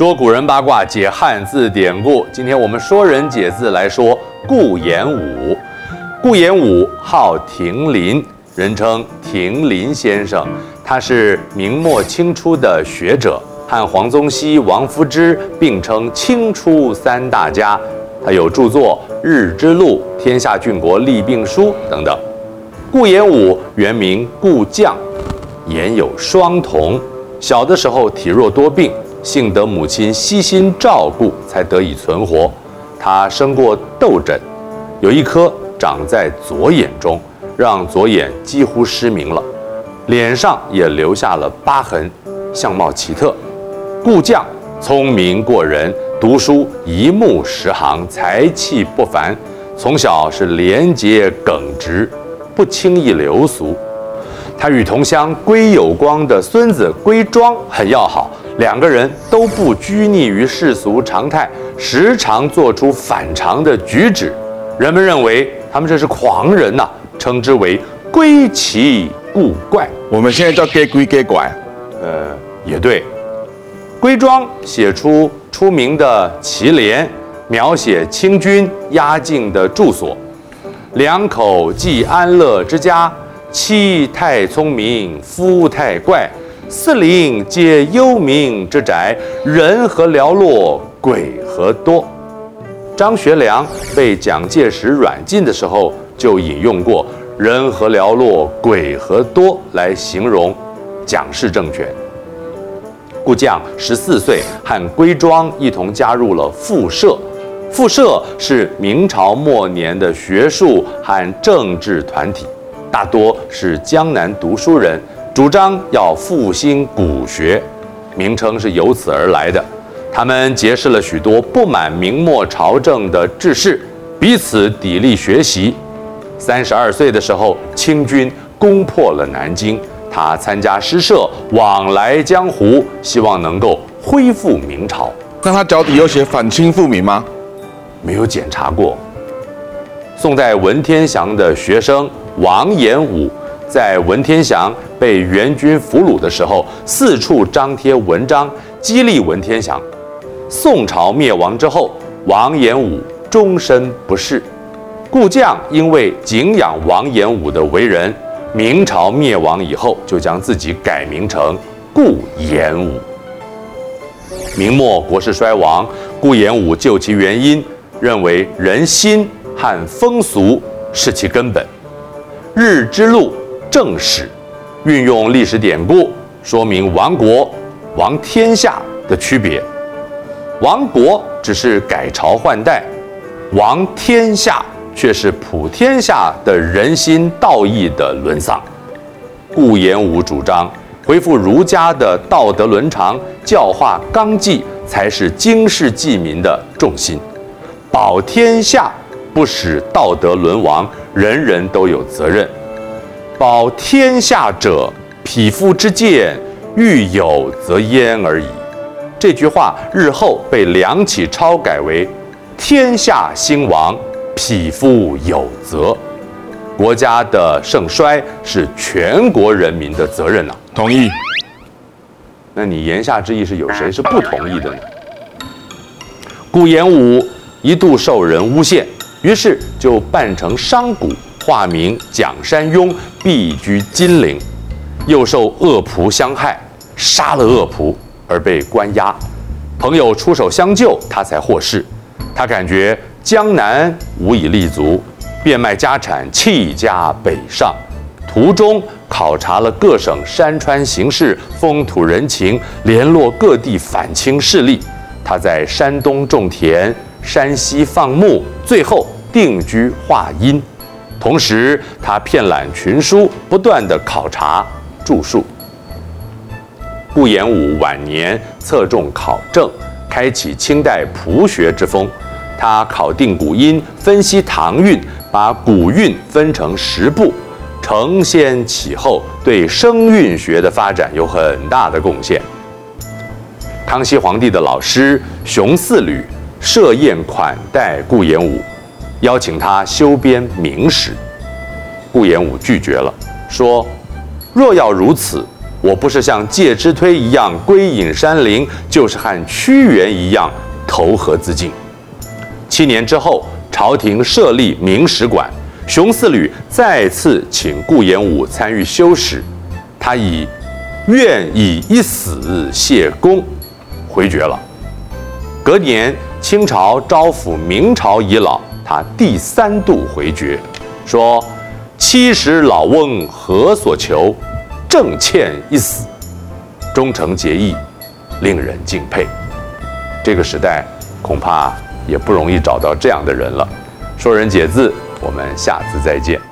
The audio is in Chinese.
说古人八卦，解汉字典故。今天我们说人解字来说顾炎武。顾炎武号亭林，人称亭林先生。他是明末清初的学者，和黄宗羲、王夫之并称清初三大家。他有著作《日之录》《天下郡国利病书》等等。顾炎武原名顾绛，言有双瞳。小的时候体弱多病。幸得母亲悉心照顾，才得以存活。他生过痘疹，有一颗长在左眼中，让左眼几乎失明了，脸上也留下了疤痕，相貌奇特。顾绛聪明过人，读书一目十行，才气不凡。从小是廉洁耿直，不轻易流俗。他与同乡归有光的孙子归庄很要好。两个人都不拘泥于世俗常态，时常做出反常的举止，人们认为他们这是狂人呐、啊，称之为归奇故怪。我们现在叫该归该怪，呃，也对。归庄写出出名的祁连，描写清军压境的住所，两口既安乐之家，妻太聪明，夫太怪。四邻皆幽冥之宅，人何寥落，鬼何多。张学良被蒋介石软禁的时候，就引用过“人何寥落，鬼何多”来形容蒋氏政权。顾绛十四岁和归庄一同加入了复社，复社是明朝末年的学术和政治团体，大多是江南读书人。主张要复兴古学，名称是由此而来的。他们结识了许多不满明末朝政的志士，彼此砥砺学习。三十二岁的时候，清军攻破了南京，他参加诗社，往来江湖，希望能够恢复明朝。那他脚底有写反清复明吗？没有检查过。宋代文天祥的学生王延武。在文天祥被元军俘虏的时候，四处张贴文章激励文天祥。宋朝灭亡之后，王延武终身不仕。顾绛因为敬仰王延武的为人，明朝灭亡以后，就将自己改名成顾炎武。明末国势衰亡，顾炎武究其原因，认为人心和风俗是其根本。日之路。正史运用历史典故，说明亡国、亡天下的区别。亡国只是改朝换代，亡天下却是普天下的人心道义的沦丧。顾炎武主张恢复儒家的道德伦常、教化纲纪，才是经世济民的重心。保天下，不使道德沦亡，人人都有责任。保天下者，匹夫之见，欲有则焉而已。这句话日后被梁启超改为“天下兴亡，匹夫有责”。国家的盛衰是全国人民的责任呐、啊。同意。那你言下之意是有谁是不同意的呢？顾炎武一度受人诬陷，于是就扮成商贾。化名蒋山雍，避居金陵，又受恶仆相害，杀了恶仆而被关押。朋友出手相救，他才获释。他感觉江南无以立足，变卖家产，弃家北上。途中考察了各省山川形势、风土人情，联络各地反清势力。他在山东种田，山西放牧，最后定居华阴。同时，他遍览群书，不断地考察著述。顾炎武晚年侧重考证，开启清代朴学之风。他考定古音，分析唐韵，把古韵分成十部，承先启后，对声韵学的发展有很大的贡献。康熙皇帝的老师熊四旅设宴款待顾炎武。邀请他修编明史，顾炎武拒绝了，说：“若要如此，我不是像介之推一样归隐山林，就是和屈原一样投河自尽。七年之后，朝廷设立明史馆，熊四旅再次请顾炎武参与修史，他以愿以一死谢公回绝了。隔年，清朝招抚明朝遗老，他第三度回绝，说：“七十老翁何所求？正欠一死，忠诚节义，令人敬佩。”这个时代恐怕也不容易找到这样的人了。说人解字，我们下次再见。